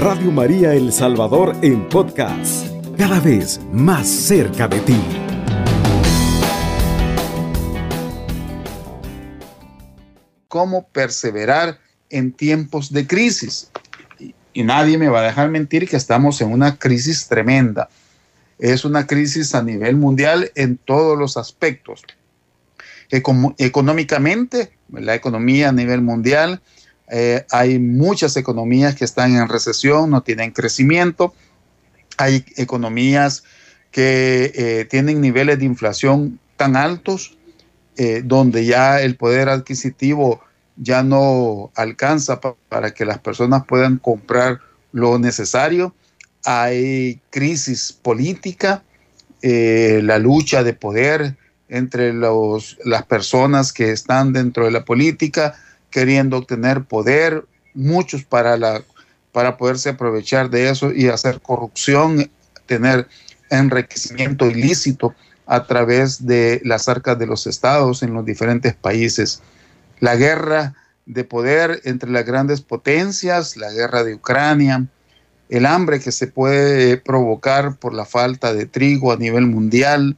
Radio María El Salvador en podcast, cada vez más cerca de ti. Cómo perseverar en tiempos de crisis. Y nadie me va a dejar mentir que estamos en una crisis tremenda. Es una crisis a nivel mundial en todos los aspectos. económicamente, la economía a nivel mundial, eh, hay muchas economías que están en recesión, no tienen crecimiento. Hay economías que eh, tienen niveles de inflación tan altos, eh, donde ya el poder adquisitivo ya no alcanza para que las personas puedan comprar lo necesario. Hay crisis política, la lucha de poder entre los, las personas que están dentro de la política, queriendo obtener poder, muchos para, la, para poderse aprovechar de eso y hacer corrupción, tener enriquecimiento ilícito a través de las arcas de los estados en los diferentes países. La guerra de poder entre las grandes potencias, la guerra de Ucrania, el hambre que se puede provocar por la falta de trigo a nivel mundial,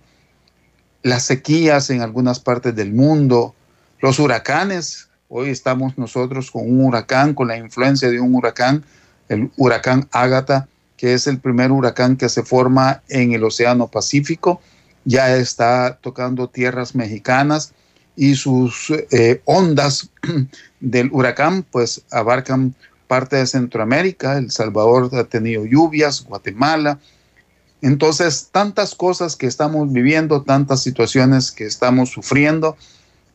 las sequías en algunas partes del mundo, los huracanes Hoy estamos nosotros con un huracán, con la influencia de un huracán, el huracán Ágata, que es el primer huracán que se forma en el Océano Pacífico. Ya está tocando tierras mexicanas y sus eh, ondas del huracán pues abarcan parte de Centroamérica, El Salvador ha tenido lluvias, Guatemala. Entonces, tantas cosas que estamos viviendo, tantas situaciones que estamos sufriendo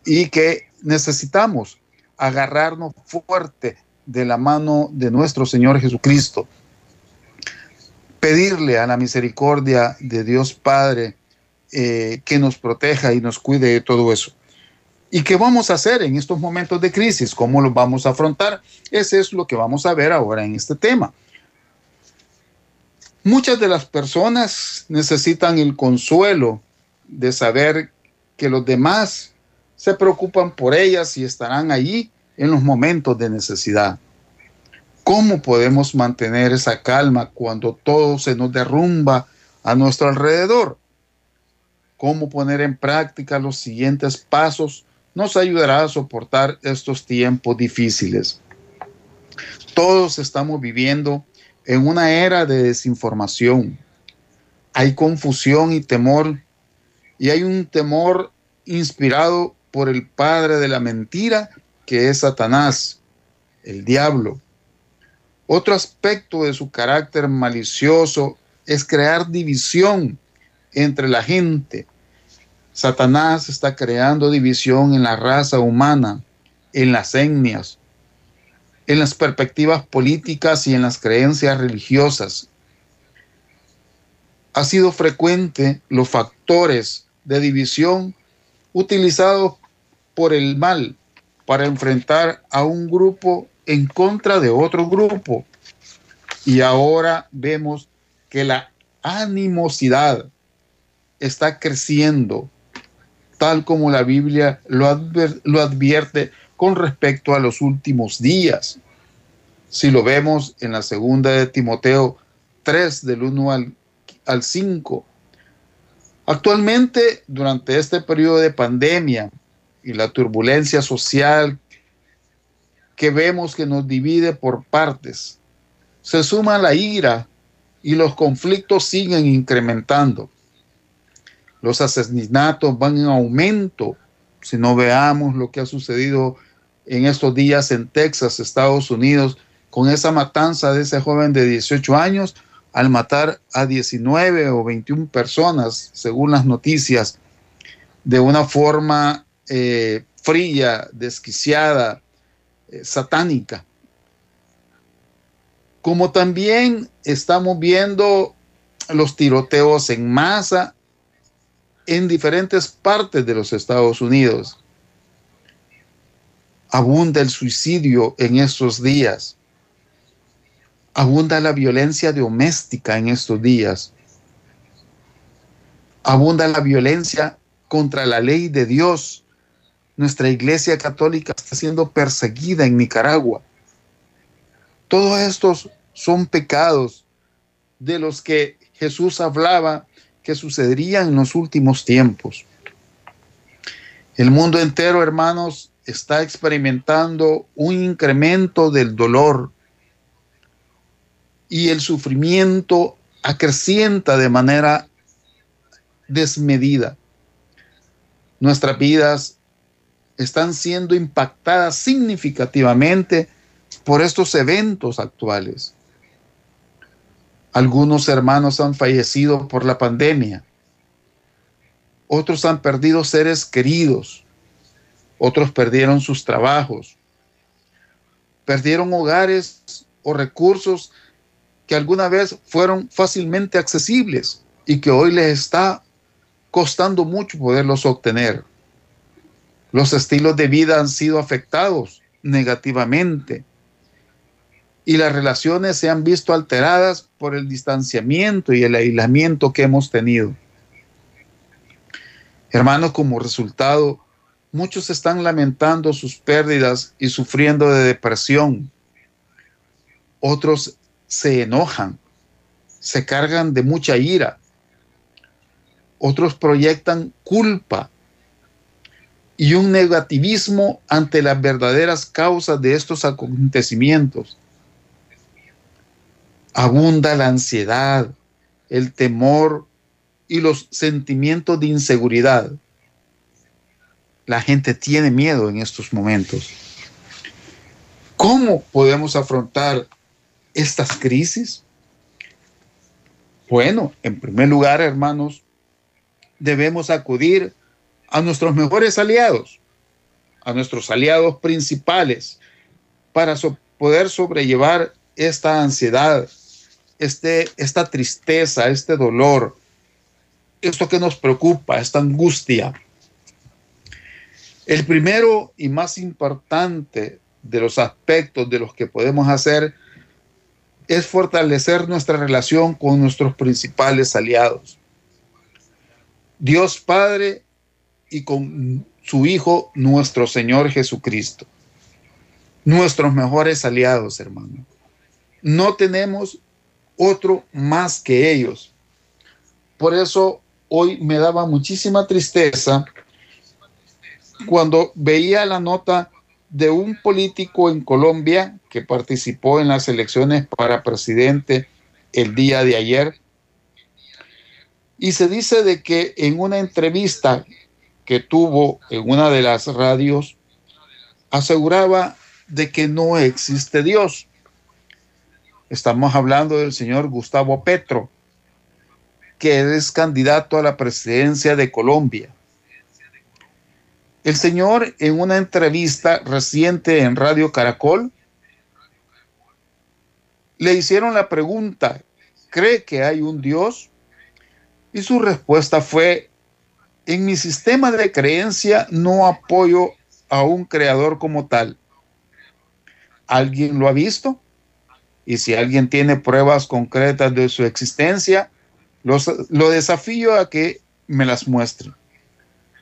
y que necesitamos agarrarnos fuerte de la mano de nuestro Señor Jesucristo. Pedirle a la misericordia de Dios Padre eh, que nos proteja y nos cuide de todo eso. ¿Y qué vamos a hacer en estos momentos de crisis? ¿Cómo los vamos a afrontar? Ese es lo que vamos a ver ahora en este tema. Muchas de las personas necesitan el consuelo de saber que los demás se preocupan por ellas y estarán allí en los momentos de necesidad. ¿Cómo podemos mantener esa calma cuando todo se nos derrumba a nuestro alrededor? ¿Cómo poner en práctica los siguientes pasos nos ayudará a soportar estos tiempos difíciles? Todos estamos viviendo en una era de desinformación. Hay confusión y temor, y hay un temor inspirado por el padre de la mentira, que es Satanás, el diablo. Otro aspecto de su carácter malicioso es crear división entre la gente. Satanás está creando división en la raza humana, en las etnias, en las perspectivas políticas y en las creencias religiosas. Ha sido frecuente los factores de división utilizados por el mal para enfrentar a un grupo en contra de otro grupo. Y ahora vemos que la animosidad está creciendo, tal como la Biblia lo, advierte con respecto a los últimos días. Si lo vemos en la segunda de Timoteo 3, del 1 al, al 5, Actualmente, durante este periodo de pandemia y la turbulencia social que vemos que nos divide por partes, se suma la ira y los conflictos siguen incrementando. Los asesinatos van en aumento. Si no veamos lo que ha sucedido en estos días en Texas, Estados Unidos, con esa matanza de ese joven de 18 años, al matar a 19 o 21 personas, según las noticias, de una forma eh, fría, desquiciada, eh, satánica. Como también estamos viendo los tiroteos en masa en diferentes partes de los Estados Unidos. Abunda el suicidio en estos días. Abunda la violencia doméstica en estos días. Abunda la violencia contra la ley de Dios. Nuestra iglesia católica está siendo perseguida en Nicaragua. Todos estos son pecados de los que Jesús hablaba que sucederían en los últimos tiempos. El mundo entero, hermanos, está experimentando un incremento del dolor y el sufrimiento acrecienta de manera desmedida. Nuestras vidas están siendo impactadas significativamente por estos eventos actuales. Algunos hermanos han fallecido por la pandemia. Otros han perdido seres queridos. Otros perdieron sus trabajos. Perdieron hogares o recursos que alguna vez fueron fácilmente accesibles y que hoy les está costando mucho poderlos obtener. Los estilos de vida han sido afectados negativamente y las relaciones se han visto alteradas por el distanciamiento y el aislamiento que hemos tenido. Hermanos, como resultado, muchos están lamentando sus pérdidas y sufriendo de depresión. Otros se enojan, se cargan de mucha ira. Otros proyectan culpa y un negativismo ante las verdaderas causas de estos acontecimientos. Abunda la ansiedad, el temor y los sentimientos de inseguridad. La gente tiene miedo en estos momentos. ¿Cómo podemos afrontar estas crisis? Bueno, en primer lugar, hermanos, debemos acudir a nuestros mejores aliados, a nuestros aliados principales, para poder sobrellevar esta ansiedad, este, esta tristeza, este dolor, esto que nos preocupa, esta angustia. El primero y más importante de los aspectos de los que podemos hacer es fortalecer nuestra relación con nuestros principales aliados. Dios Padre y con su Hijo, nuestro Señor Jesucristo. Nuestros mejores aliados, hermano. No tenemos otro más que ellos. Por eso hoy me daba muchísima tristeza cuando veía la nota de un político en Colombia que participó en las elecciones para presidente el día de ayer. Y se dice de que en una entrevista que tuvo en una de las radios, aseguraba de que no existe Dios. Estamos hablando del señor Gustavo Petro, que es candidato a la presidencia de Colombia. El señor en una entrevista reciente en Radio Caracol le hicieron la pregunta, ¿cree que hay un Dios? Y su respuesta fue, en mi sistema de creencia no apoyo a un creador como tal. ¿Alguien lo ha visto? Y si alguien tiene pruebas concretas de su existencia, lo desafío a que me las muestre.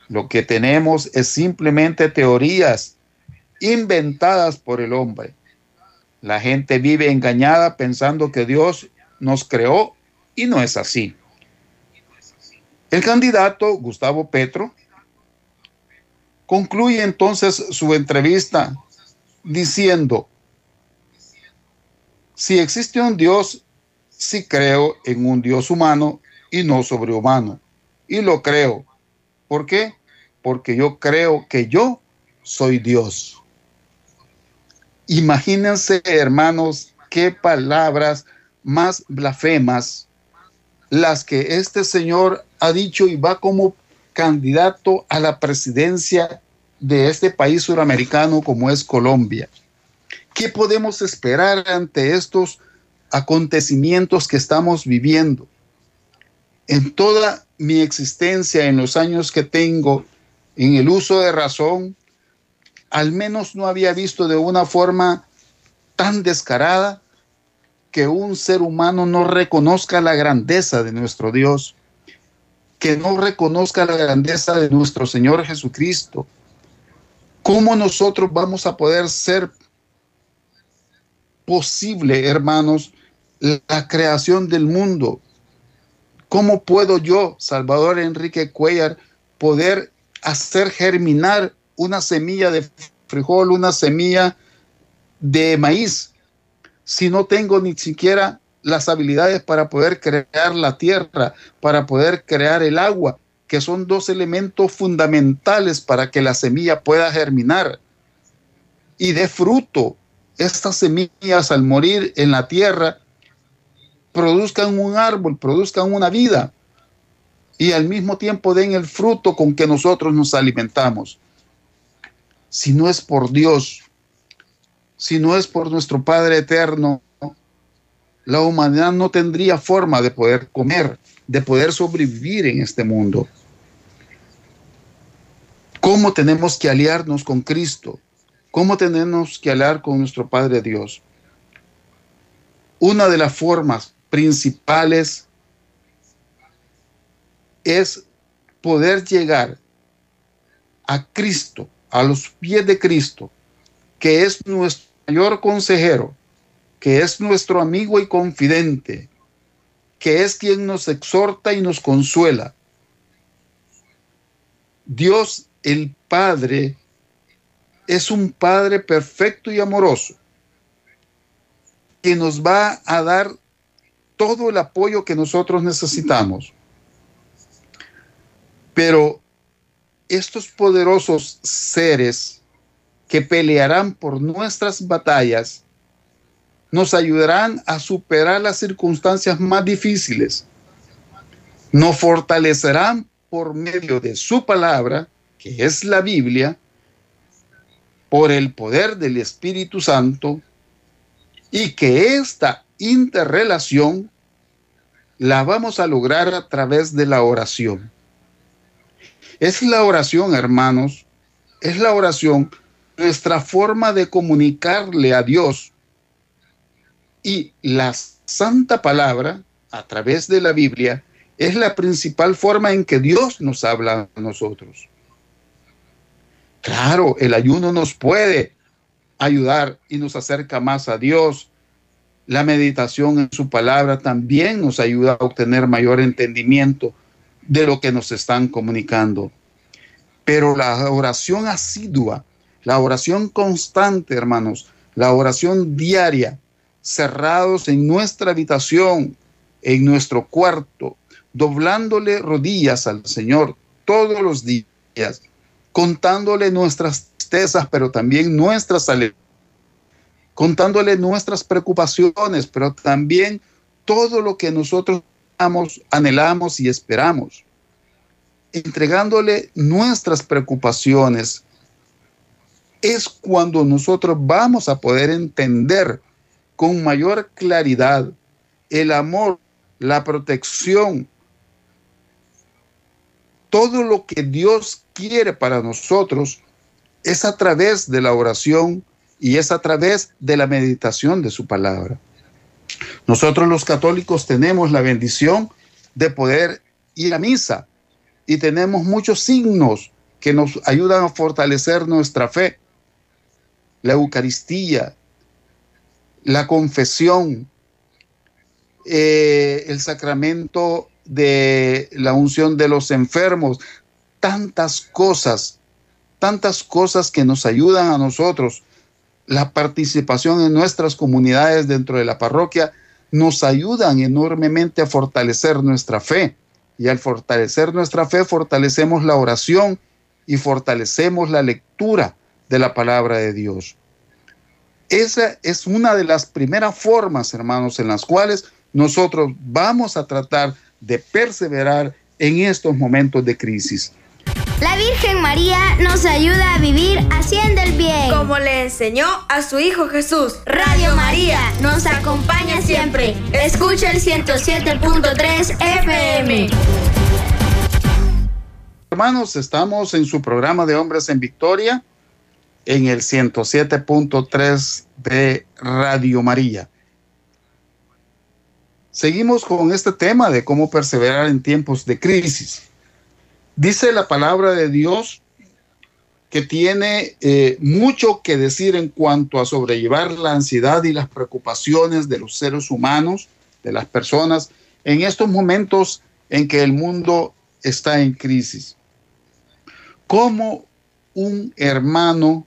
Lo que tenemos es simplemente teorías inventadas por el hombre. La gente vive engañada pensando que Dios nos creó y no es así. El candidato Gustavo Petro concluye entonces su entrevista diciendo, si existe un Dios, sí creo en un Dios humano y no sobrehumano. Y lo creo ¿Por qué? Porque yo creo que yo soy Dios. Imagínense, hermanos, qué palabras más blasfemas las que este señor ha dicho y va como candidato a la presidencia de este país suramericano como es Colombia. ¿Qué podemos esperar ante estos acontecimientos que estamos viviendo? En toda mi existencia, en los años que tengo en el uso de razón, al menos no había visto de una forma tan descarada que un ser humano no reconozca la grandeza de nuestro Dios, que no reconozca la grandeza de nuestro Señor Jesucristo. ¿Cómo nosotros vamos a poder ser posible, hermanos, la creación del mundo. ¿Cómo puedo yo, Salvador Enrique Cuellar, poder hacer germinar una semilla de frijol, una semilla de maíz, si no tengo ni siquiera las habilidades para poder crear la tierra, para poder crear el agua, que son dos elementos fundamentales para que la semilla pueda germinar y dé fruto. Estas semillas al morir en la tierra produzcan un árbol, produzcan una vida y al mismo tiempo den el fruto con que nosotros nos alimentamos. Si no es por Dios, si no es por nuestro Padre eterno, la humanidad no tendría forma de poder comer, de poder sobrevivir en este mundo. ¿Cómo tenemos que aliarnos con Cristo? ¿Cómo tenemos que aliar con nuestro Padre Dios? Una de las formas principales es poder llegar a Cristo, a los pies de Cristo, que es nuestro mayor consejero, que es nuestro amigo y confidente, que es quien nos exhorta y nos consuela. Dios el Padre es un Padre perfecto y amoroso, que nos va a dar todo el apoyo que nosotros necesitamos. Pero estos poderosos seres que pelearán por nuestras batallas nos ayudarán a superar las circunstancias más difíciles. Nos fortalecerán por medio de su palabra, que es la Biblia, por el poder del Espíritu Santo, y que esta interrelación la vamos a lograr a través de la oración. Es la oración, hermanos, es la oración nuestra forma de comunicarle a Dios y la santa palabra a través de la Biblia es la principal forma en que Dios nos habla a nosotros. Claro, el ayuno nos puede ayudar y nos acerca más a Dios. La meditación en su palabra también nos ayuda a obtener mayor entendimiento de lo que nos están comunicando. Pero la oración asidua, la oración constante, hermanos, la oración diaria, cerrados en nuestra habitación, en nuestro cuarto, doblándole rodillas al Señor todos los días, contándole nuestras tristezas, pero también nuestras alegrías, contándole nuestras preocupaciones, pero también todo lo que nosotros anhelamos y esperamos. Entregándole nuestras preocupaciones, es cuando nosotros vamos a poder entender con mayor claridad el amor, la protección, todo lo que Dios quiere para nosotros es a través de la oración y es a través de la meditación de su palabra. Nosotros los católicos tenemos la bendición de poder ir a misa, y tenemos muchos signos que nos ayudan a fortalecer nuestra fe. La Eucaristía, la confesión, eh, el sacramento de la unción de los enfermos, tantas cosas, tantas cosas que nos ayudan a nosotros. La participación en nuestras comunidades dentro de la parroquia nos ayudan enormemente a fortalecer nuestra fe. Y al fortalecer nuestra fe, fortalecemos la oración y fortalecemos la lectura de la palabra de Dios. Esa es una de las primeras formas, hermanos, en las cuales nosotros vamos a tratar de perseverar en estos momentos de crisis. La Virgen María nos ayuda a vivir haciendo el bien. Como le enseñó a su Hijo Jesús. Radio María nos acompaña siempre. Escucha el 107.3 FM. Hermanos, estamos en su programa de Hombres en Victoria en el 107.3 de Radio María. Seguimos con este tema de cómo perseverar en tiempos de crisis. Dice la palabra de Dios que tiene eh, mucho que decir en cuanto a sobrellevar la ansiedad y las preocupaciones de los seres humanos de las personas en estos momentos en que el mundo está en crisis. ¿Cómo un hermano,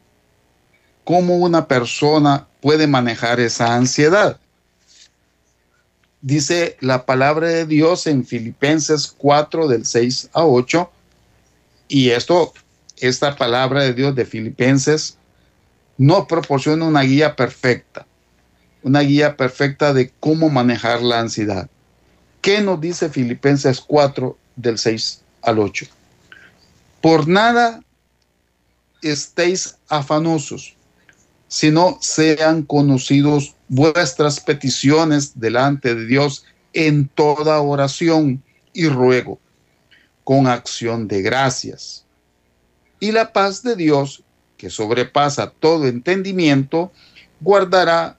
cómo una persona puede manejar esa ansiedad? Dice la palabra de Dios en Filipenses 4 del 6 a 8 y esto, esta palabra de Dios de Filipenses no proporciona una guía perfecta, una guía perfecta de cómo manejar la ansiedad. ¿Qué nos dice Filipenses 4 del 6 al 8? Por nada estéis afanosos, sino sean conocidos vuestras peticiones delante de Dios en toda oración y ruego, con acción de gracias. Y la paz de Dios, que sobrepasa todo entendimiento, guardará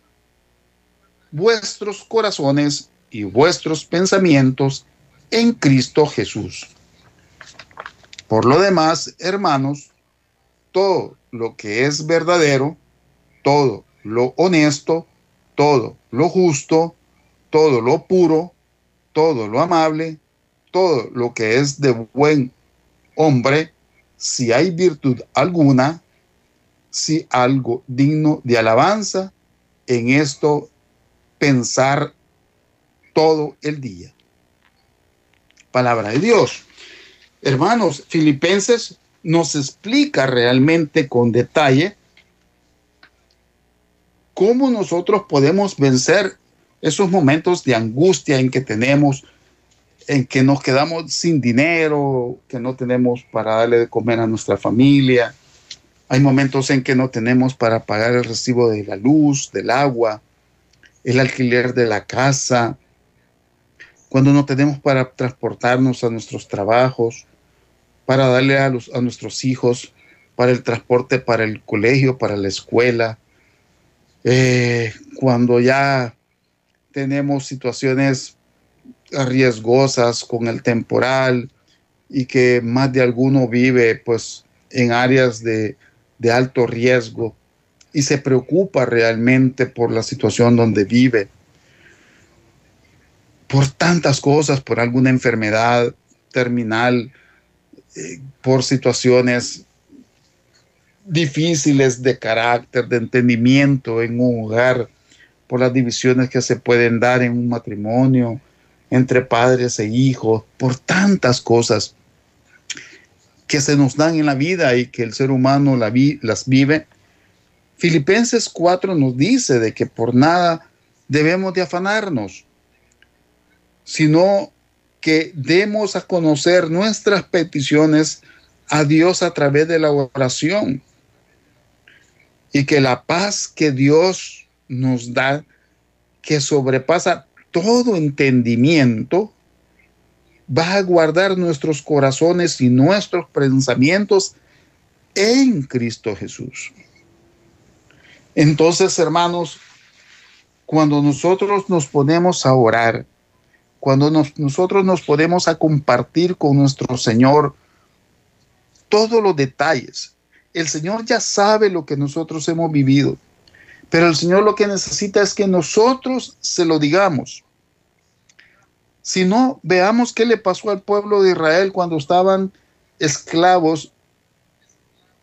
vuestros corazones y vuestros pensamientos en Cristo Jesús. Por lo demás, hermanos, todo lo que es verdadero, todo lo honesto, todo lo justo, todo lo puro, todo lo amable, todo lo que es de buen hombre, si hay virtud alguna, si algo digno de alabanza, en esto pensar todo el día. Palabra de Dios. Hermanos, Filipenses nos explica realmente con detalle cómo nosotros podemos vencer esos momentos de angustia en que tenemos, en que nos quedamos sin dinero, que no tenemos para darle de comer a nuestra familia. Hay momentos en que no tenemos para pagar el recibo de la luz, del agua, el alquiler de la casa, cuando no tenemos para transportarnos a nuestros trabajos, para darle a, los, a nuestros hijos, para el transporte, para el colegio, para la escuela, eh, cuando ya tenemos situaciones riesgosas con el temporal y que más de alguno vive pues en áreas de, alto riesgo y se preocupa realmente por la situación donde vive por tantas cosas, por alguna enfermedad terminal, eh, por situaciones difíciles de carácter, de entendimiento en un hogar, por las divisiones que se pueden dar en un matrimonio, entre padres e hijos, por tantas cosas que se nos dan en la vida y que el ser humano las vive. Filipenses 4 nos dice de que por nada debemos de afanarnos, sino que demos a conocer nuestras peticiones a Dios a través de la oración. Y que la paz que Dios nos da, que sobrepasa todo entendimiento, va a guardar nuestros corazones y nuestros pensamientos en Cristo Jesús. Entonces, hermanos, cuando nosotros nos ponemos a orar, cuando nosotros nos podemos a compartir con nuestro Señor todos los detalles. El Señor ya sabe lo que nosotros hemos vivido, pero el Señor lo que necesita es que nosotros se lo digamos. Si no, veamos qué le pasó al pueblo de Israel cuando estaban esclavos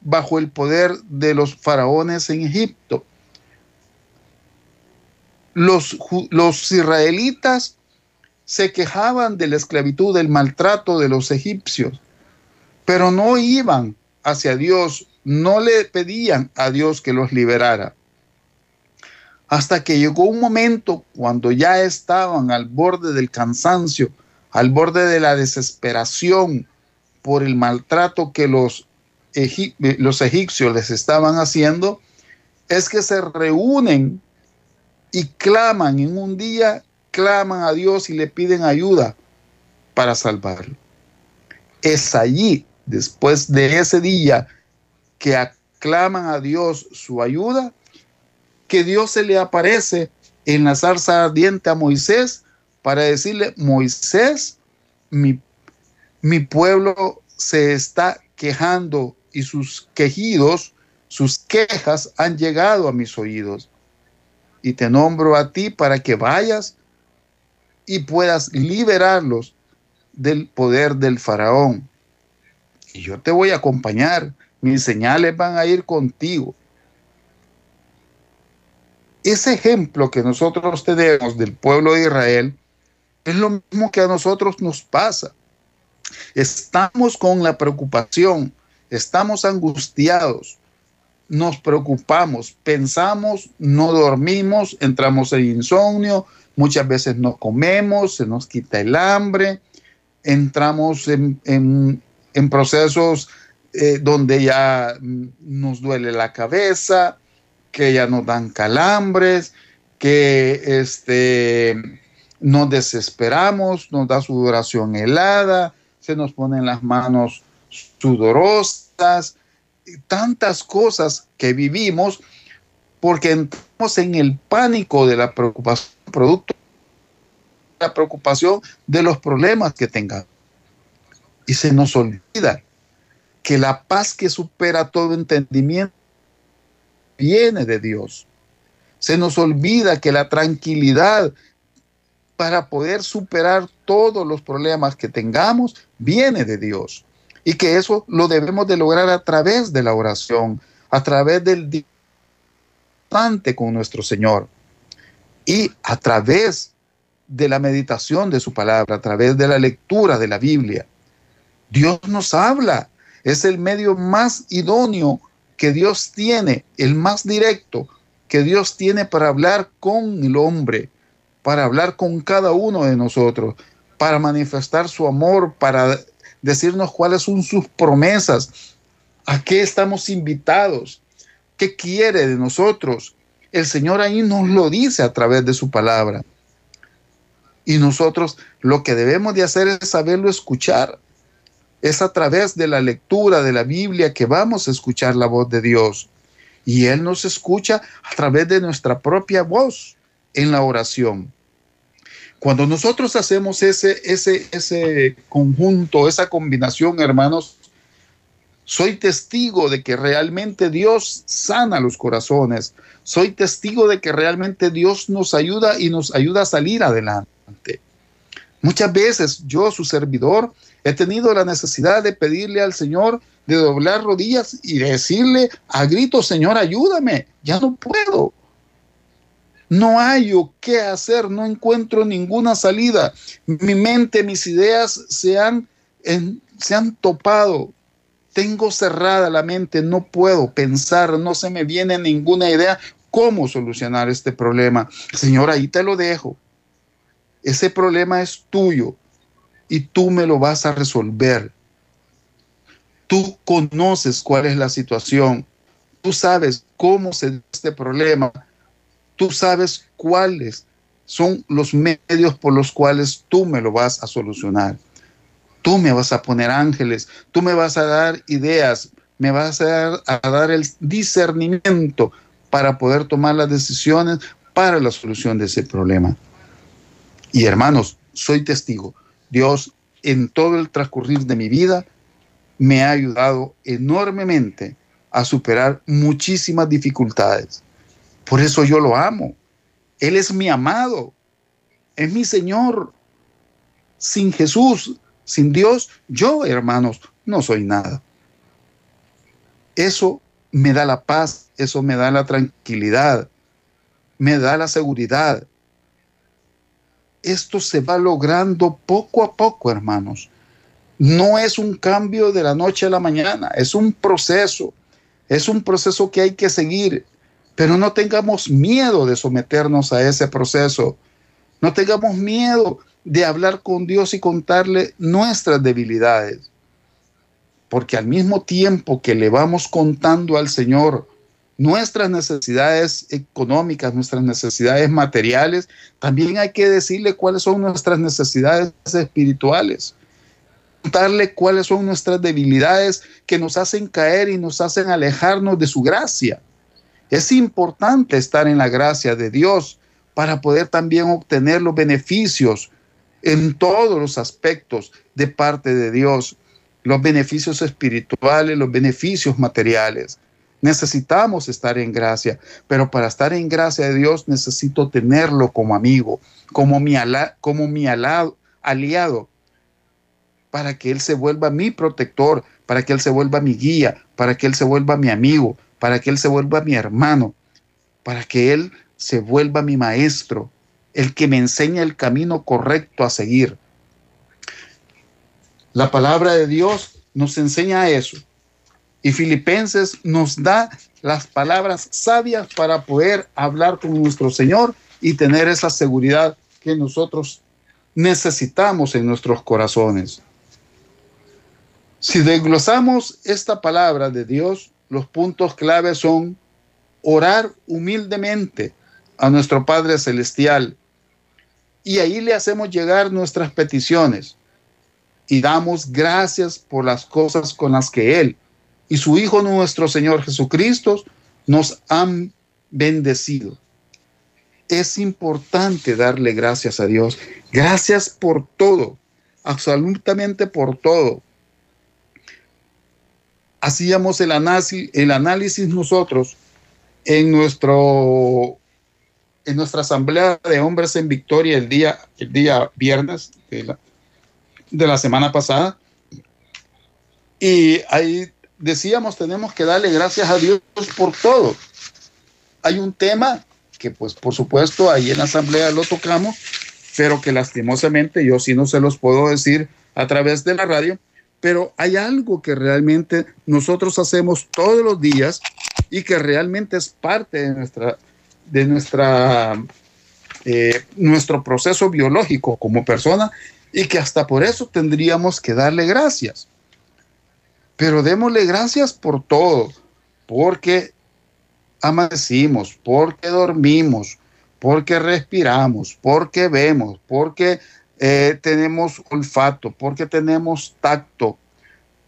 bajo el poder de los faraones en Egipto. Los, los israelitas se quejaban de la esclavitud, del maltrato de los egipcios, pero no iban hacia Dios, no le pedían a Dios que los liberara. Hasta que llegó un momento cuando ya estaban al borde del cansancio, al borde de la desesperación por el maltrato que los, los egipcios les estaban haciendo, es que se reúnen y claman en un día claman a Dios y le piden ayuda para salvarlo. Es allí, después de ese día, que aclaman a Dios su ayuda, que Dios se le aparece en la zarza ardiente a Moisés para decirle, Moisés, mi, mi pueblo se está quejando y sus quejidos, sus quejas han llegado a mis oídos. Y te nombro a ti para que vayas y puedas liberarlos del poder del faraón. Y yo te voy a acompañar, mis señales van a ir contigo. Ese ejemplo que nosotros tenemos del pueblo de Israel es lo mismo que a nosotros nos pasa. Estamos con la preocupación, estamos angustiados, nos preocupamos, pensamos, no dormimos, entramos en insomnio, muchas veces no comemos, se nos quita el hambre, entramos en, procesos eh, donde ya nos duele la cabeza, que ya nos dan calambres, que este, nos desesperamos, nos da sudoración helada, se nos ponen las manos sudorosas, tantas cosas que vivimos porque entramos en el pánico de la preocupación, producto de la preocupación de los problemas que tengamos. Y se nos olvida que la paz que supera todo entendimiento viene de Dios. Se nos olvida que la tranquilidad para poder superar todos los problemas que tengamos viene de Dios y que eso lo debemos de lograr a través de la oración, a través del distante con nuestro Señor y a través de la meditación de su palabra, a través de la lectura de la Biblia. Dios nos habla, es el medio más idóneo que Dios tiene, el más directo que Dios tiene para hablar con el hombre, para hablar con cada uno de nosotros, para manifestar su amor, para decirnos cuáles son sus promesas, a qué estamos invitados, qué quiere de nosotros. El Señor ahí nos lo dice a través de su palabra. Y nosotros lo que debemos de hacer es saberlo escuchar. Es a través de la lectura de la Biblia que vamos a escuchar la voz de Dios. Y Él nos escucha a través de nuestra propia voz en la oración. Cuando nosotros hacemos ese, ese, ese conjunto, esa combinación, hermanos, soy testigo de que realmente Dios sana los corazones. Soy testigo de que realmente Dios nos ayuda y nos ayuda a salir adelante. Muchas veces yo, su servidor, he tenido la necesidad de pedirle al Señor de doblar rodillas y decirle a gritos, Señor, ayúdame, ya no puedo. No hallo qué hacer, no encuentro ninguna salida. Mi mente, mis ideas se han, se han topado. Tengo cerrada la mente, no puedo pensar, no se me viene ninguna idea cómo solucionar este problema. Señor, ahí te lo dejo. Ese problema es tuyo y tú me lo vas a resolver. Tú conoces cuál es la situación. Tú sabes cómo se da este problema tú sabes cuáles son los medios por los cuales tú me lo vas a solucionar. Tú me vas a poner ángeles, tú me vas a dar ideas, me vas a dar, el discernimiento para poder tomar las decisiones para la solución de ese problema. Y hermanos, soy testigo. Dios en todo el transcurrir de mi vida me ha ayudado enormemente a superar muchísimas dificultades. Por eso yo lo amo. Él es mi amado. Es mi Señor. Sin Jesús, sin Dios, yo, hermanos, no soy nada. Eso me da la paz, eso me da la tranquilidad, me da la seguridad. Esto se va logrando poco a poco, hermanos. No es un cambio de la noche a la mañana, es un proceso, es un proceso que hay que seguir, pero no tengamos miedo de someternos a ese proceso. No tengamos miedo de hablar con Dios y contarle nuestras debilidades. Porque al mismo tiempo que le vamos contando al Señor nuestras necesidades económicas, nuestras necesidades materiales, también hay que decirle cuáles son nuestras necesidades espirituales. Contarle cuáles son nuestras debilidades que nos hacen caer y nos hacen alejarnos de su gracia. Es importante estar en la gracia de Dios para poder también obtener los beneficios en todos los aspectos de parte de Dios, los beneficios espirituales, los beneficios materiales. Necesitamos estar en gracia, pero para estar en gracia de Dios necesito tenerlo como amigo, como mi, como mi aliado, para que Él se vuelva mi protector, para que Él se vuelva mi guía, para que Él se vuelva mi amigo, para que Él se vuelva mi hermano, para que Él se vuelva mi maestro, el que me enseña el camino correcto a seguir. La palabra de Dios nos enseña eso. Y Filipenses nos da las palabras sabias para poder hablar con nuestro Señor y tener esa seguridad que nosotros necesitamos en nuestros corazones. Si desglosamos esta palabra de Dios, los puntos claves son orar humildemente a nuestro Padre Celestial y ahí le hacemos llegar nuestras peticiones y damos gracias por las cosas con las que Él y su Hijo nuestro Señor Jesucristo nos han bendecido. Es importante darle gracias a Dios. Gracias por todo, absolutamente por todo. Hacíamos el análisis, el análisis nosotros en nuestro en nuestra asamblea de hombres en Victoria el día, el día viernes de la, de la semana pasada. Y ahí decíamos, tenemos que darle gracias a Dios por todo. Hay un tema que pues por supuesto ahí en la asamblea lo tocamos, pero que lastimosamente yo sí no se los puedo decir a través de la radio, pero hay algo que realmente nosotros hacemos todos los días y que realmente es parte de nuestra, de nuestra, eh, nuestro proceso biológico como persona y que hasta por eso tendríamos que darle gracias. Pero démosle gracias por todo, porque amanecimos, porque dormimos, porque respiramos, porque vemos, porque eh, tenemos olfato, porque tenemos tacto,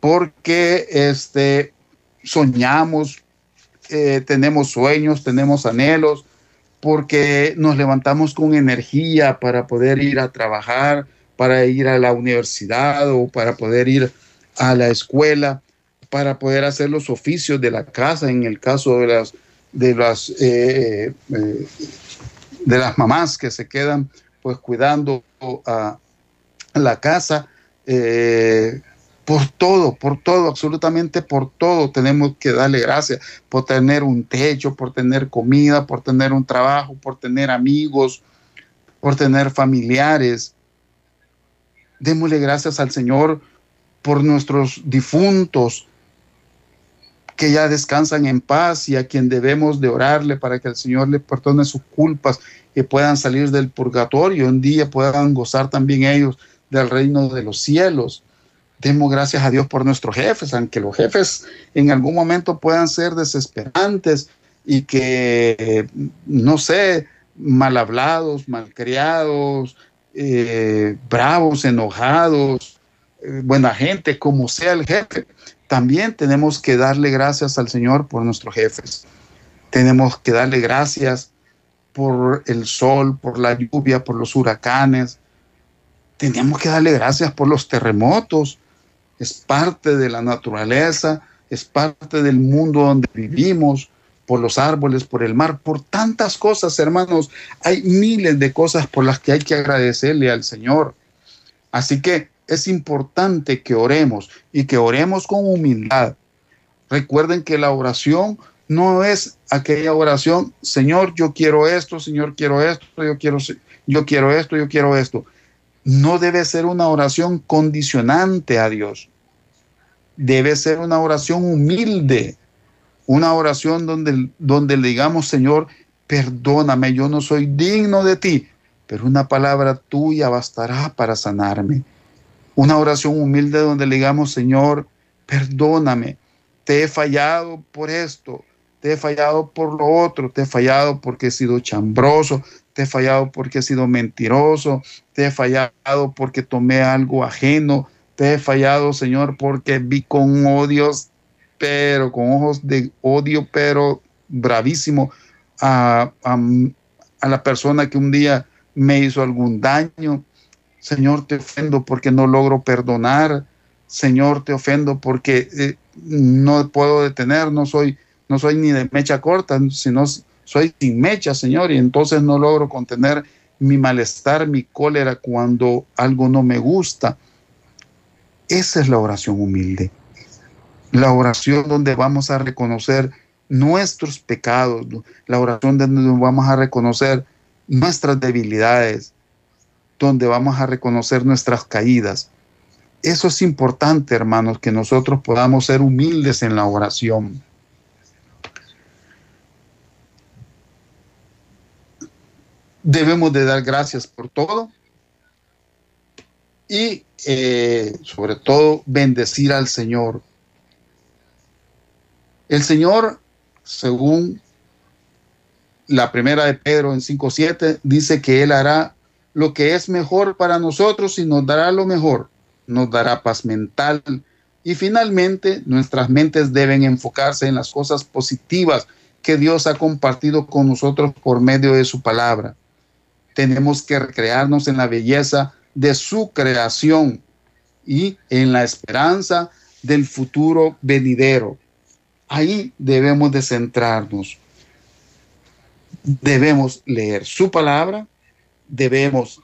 porque este, soñamos, eh, tenemos sueños, tenemos anhelos, porque nos levantamos con energía para poder ir a trabajar, para ir a la universidad o para poder ir a la escuela, para poder hacer los oficios de la casa, en el caso de las, de las, eh, eh, de las mamás que se quedan pues cuidando a la casa. Eh, por todo, por todo, absolutamente por todo tenemos que darle gracias, por tener un techo, por tener comida, por tener un trabajo, por tener amigos, por tener familiares. Démosle gracias al Señor por nuestros difuntos que ya descansan en paz y a quien debemos de orarle para que el Señor le perdone sus culpas y puedan salir del purgatorio, un día puedan gozar también ellos del reino de los cielos. Demos gracias a Dios por nuestros jefes, aunque los jefes en algún momento puedan ser desesperantes y que, no sé, mal hablados, malcriados, eh, bravos, enojados, buena gente, como sea el jefe. También tenemos que darle gracias al Señor por nuestros jefes. Tenemos que darle gracias por el sol, por la lluvia, por los huracanes. Tenemos que darle gracias por los terremotos, es parte de la naturaleza, es parte del mundo donde vivimos, por los árboles, por el mar, por tantas cosas, hermanos. Hay miles de cosas por las que hay que agradecerle al Señor. Así que es importante que oremos y que oremos con humildad. Recuerden que la oración no es aquella oración, Señor, yo quiero esto, Señor, quiero esto, yo quiero, yo quiero esto, yo quiero esto no debe ser una oración condicionante a Dios. Debe ser una oración humilde, una oración donde, donde le digamos, Señor, perdóname, yo no soy digno de ti, pero una palabra tuya bastará para sanarme. Una oración humilde donde le digamos, Señor, perdóname, te he fallado por esto, te he fallado por lo otro, te he fallado porque he sido chambroso, te he fallado porque he sido mentiroso, te he fallado porque tomé algo ajeno, te he fallado, Señor, porque vi con odios, pero con ojos de odio, pero bravísimo a, a la persona que un día me hizo algún daño. Señor, te ofendo porque no logro perdonar. Señor, te ofendo porque eh, no puedo detener, no soy, no soy ni de mecha corta, sino soy sin mecha, Señor, y entonces no logro contener mi malestar, mi cólera cuando algo no me gusta. Esa es la oración humilde. La oración donde vamos a reconocer nuestros pecados, la oración donde vamos a reconocer nuestras debilidades, donde vamos a reconocer nuestras caídas. Eso es importante, hermanos, que nosotros podamos ser humildes en la oración. Debemos de dar gracias por todo y eh, sobre todo bendecir al Señor. El Señor, según la primera de Pedro en 5.7, dice que Él hará lo que es mejor para nosotros y nos dará lo mejor, nos dará paz mental. Y finalmente, nuestras mentes deben enfocarse en las cosas positivas que Dios ha compartido con nosotros por medio de su palabra. Tenemos que recrearnos en la belleza de su creación y en la esperanza del futuro venidero. Ahí debemos de centrarnos. Debemos leer su palabra, debemos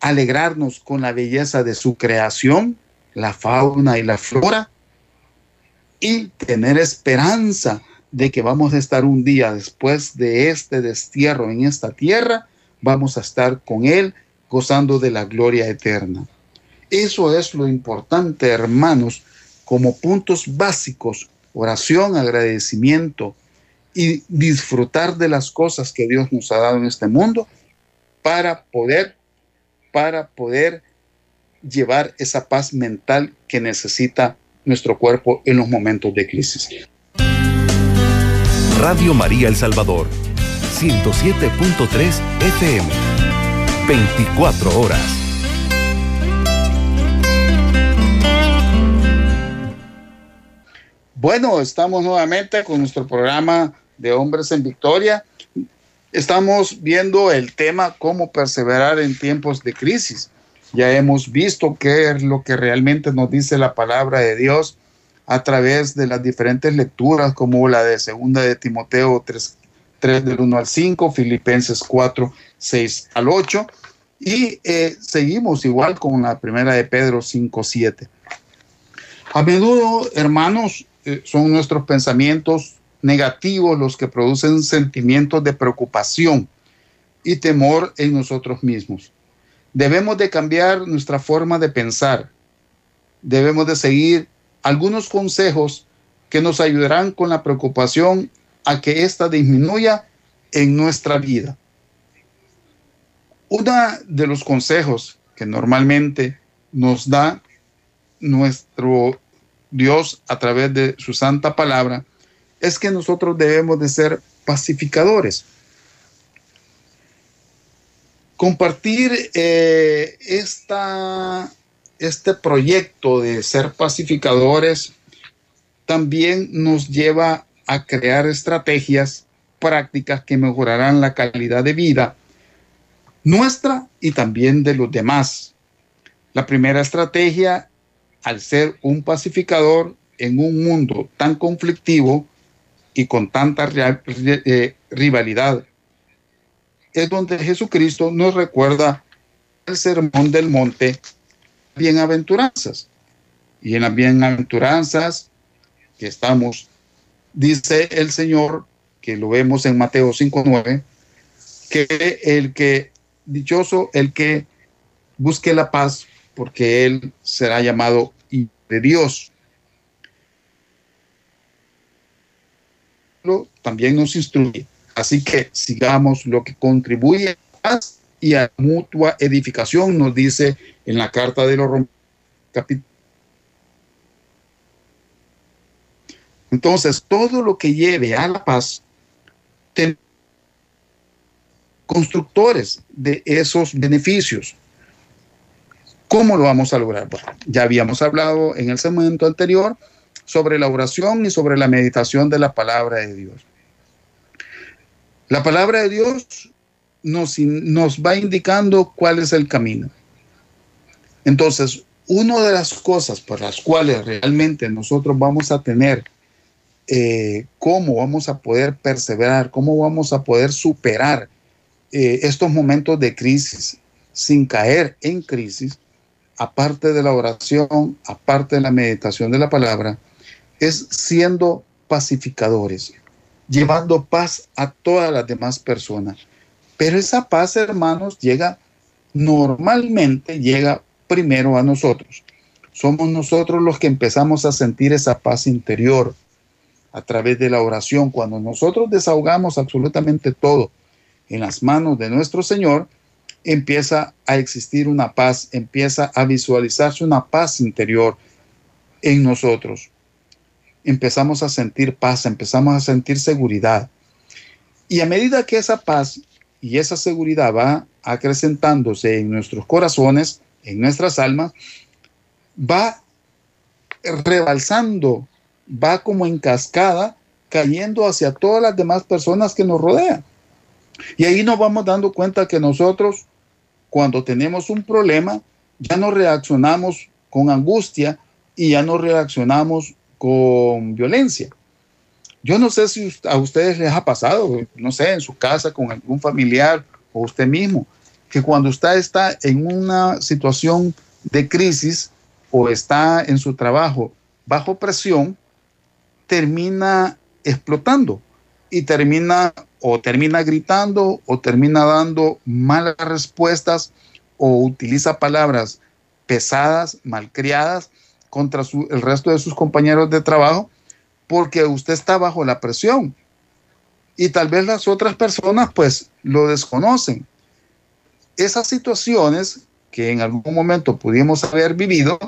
alegrarnos con la belleza de su creación, la fauna y la flora, y tener esperanza de que vamos a estar un día después de este destierro en esta tierra, vamos a estar con Él gozando de la gloria eterna. Eso es lo importante, hermanos, como puntos básicos, oración, agradecimiento y disfrutar de las cosas que Dios nos ha dado en este mundo para poder para poder llevar esa paz mental que necesita nuestro cuerpo en los momentos de crisis. Radio María El Salvador, 107.3 FM, 24 horas. Bueno, estamos nuevamente con nuestro programa de Hombres en Victoria estamos viendo el tema cómo perseverar en tiempos de crisis. Ya hemos visto qué es lo que realmente nos dice la palabra de Dios a través de las diferentes lecturas, como la de segunda de Timoteo 3, 3 del 1 al 5, Filipenses 4, 6 al 8, y eh, seguimos igual con la primera de Pedro 5, 7. A menudo, hermanos, eh, son nuestros pensamientos negativos los que producen sentimientos de preocupación y temor en nosotros mismos. Debemos de cambiar nuestra forma de pensar. Debemos de seguir algunos consejos que nos ayudarán con la preocupación a que ésta disminuya en nuestra vida. Uno de los consejos que normalmente nos da nuestro Dios a través de su santa palabra es que nosotros debemos de ser pacificadores. Compartir eh, este proyecto de ser pacificadores también nos lleva a crear estrategias prácticas que mejorarán la calidad de vida nuestra y también de los demás. La primera estrategia, al ser un pacificador en un mundo tan conflictivo, y con tanta eh, rivalidad. Es donde Jesucristo nos recuerda el sermón del monte, bienaventuranzas. Y en las bienaventuranzas que estamos, dice el Señor, que lo vemos en Mateo 5.9, que el que, dichoso el que busque la paz, porque él será llamado de Dios. también nos instruye. Así que sigamos lo que contribuye a paz y a mutua edificación, nos dice en la carta de los Romanos, Entonces, todo lo que lleve a la paz, constructores de esos beneficios. ¿Cómo lo vamos a lograr? ya habíamos hablado en el segmento anterior sobre la oración y sobre la meditación de la palabra de Dios. La palabra de Dios nos, nos va indicando cuál es el camino. Entonces, una de las cosas por las cuales realmente nosotros vamos a tener eh, cómo vamos a poder perseverar, cómo vamos a poder superar eh, estos momentos de crisis sin caer en crisis, aparte de la oración, aparte de la meditación de la palabra, es siendo pacificadores, llevando paz a todas las demás personas. Pero esa paz, hermanos, llega normalmente, llega primero a nosotros. Somos nosotros los que empezamos a sentir esa paz interior a través de la oración. Cuando nosotros desahogamos absolutamente todo en las manos de nuestro Señor, empieza a existir una paz, empieza a visualizarse una paz interior en nosotros. Empezamos a sentir paz, empezamos a sentir seguridad. Y a medida que esa paz y esa seguridad va acrecentándose en nuestros corazones, en nuestras almas, va rebalsando, va como en cascada, cayendo hacia todas las demás personas que nos rodean. Y ahí nos vamos dando cuenta que nosotros, cuando tenemos un problema, ya no reaccionamos con angustia y ya no reaccionamos con violencia. Yo no sé si a ustedes les ha pasado, no sé, en su casa con algún familiar o usted mismo, que cuando usted está en una situación de crisis o está en su trabajo bajo presión, termina explotando y termina o termina gritando o termina dando malas respuestas o utiliza palabras pesadas, malcriadas contra el resto de sus compañeros de trabajo porque usted está bajo la presión y tal vez las otras personas pues lo desconocen. Esas situaciones que en algún momento pudimos haber vivido,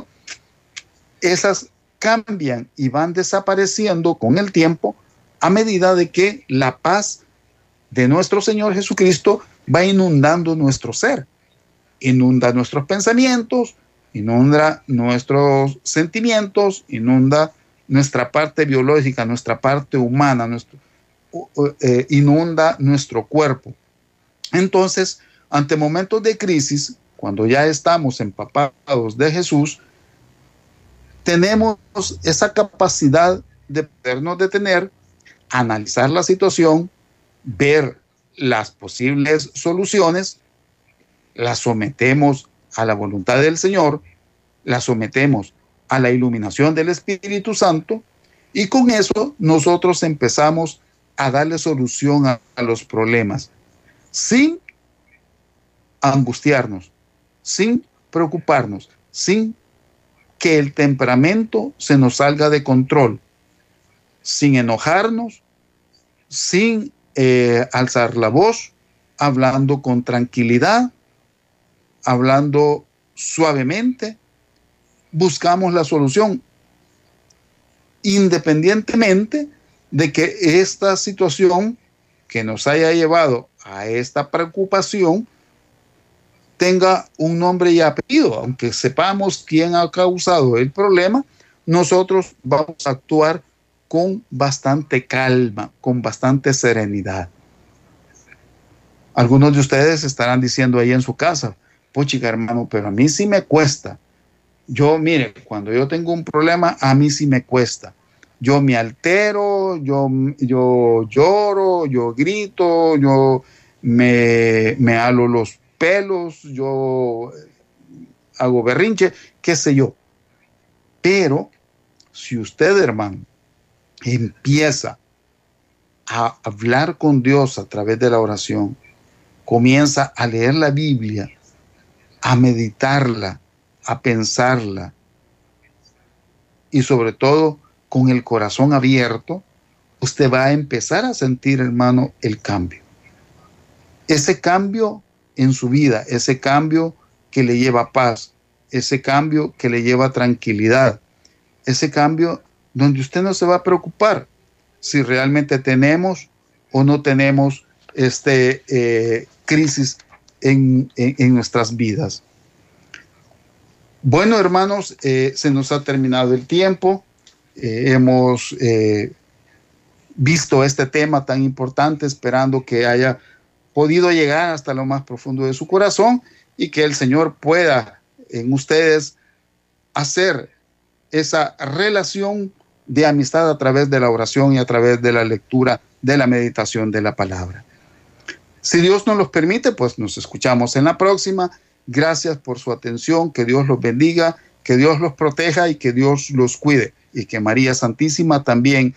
esas cambian y van desapareciendo con el tiempo a medida de que la paz de nuestro Señor Jesucristo va inundando nuestro ser, inunda nuestros pensamientos, inunda nuestros sentimientos, inunda nuestra parte biológica, nuestra parte humana, eh, inunda nuestro cuerpo. Entonces, ante momentos de crisis, cuando ya estamos empapados de Jesús, tenemos esa capacidad de podernos detener, analizar la situación, ver las posibles soluciones, las sometemos a la voluntad del Señor, las sometemos a la iluminación del Espíritu Santo y con eso nosotros empezamos a darle solución a, los problemas sin angustiarnos, sin preocuparnos, sin que el temperamento se nos salga de control, sin enojarnos, sin eh, alzar la voz, hablando con tranquilidad, hablando suavemente, buscamos la solución, independientemente de que esta situación que nos haya llevado a esta preocupación tenga un nombre y apellido, aunque sepamos quién ha causado el problema, nosotros vamos a actuar con bastante calma, con bastante serenidad. Algunos de ustedes estarán diciendo ahí en su casa, puchica hermano, pero a mí sí me cuesta. Yo, mire, cuando yo tengo un problema, a mí sí me cuesta. Yo me altero, yo, yo lloro, yo grito, yo me, me halo los pelos, yo hago berrinche, qué sé yo. Pero si usted, hermano, empieza a hablar con Dios a través de la oración, comienza a leer la Biblia, a meditarla, a pensarla y sobre todo con el corazón abierto, usted va a empezar a sentir, hermano, el cambio. Ese cambio en su vida, ese cambio que le lleva paz, ese cambio que le lleva tranquilidad, ese cambio donde usted no se va a preocupar si realmente tenemos o no tenemos este eh, crisis en nuestras vidas. Bueno, hermanos, eh, se nos ha terminado el tiempo. Eh, hemos visto este tema tan importante, esperando que haya podido llegar hasta lo más profundo de su corazón y que el Señor pueda en ustedes hacer esa relación de amistad a través de la oración y a través de la lectura de la meditación de la palabra. Si Dios nos los permite, pues nos escuchamos en la próxima. Gracias por su atención, que Dios los bendiga, que Dios los proteja y que Dios los cuide y que María Santísima también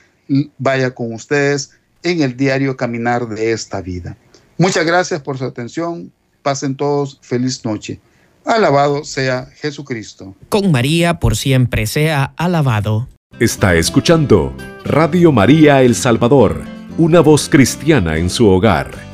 vaya con ustedes en el diario caminar de esta vida. Muchas gracias por su atención. Pasen todos feliz noche. Alabado sea Jesucristo. Con María por siempre sea alabado. Está escuchando Radio María El Salvador, una voz cristiana en su hogar.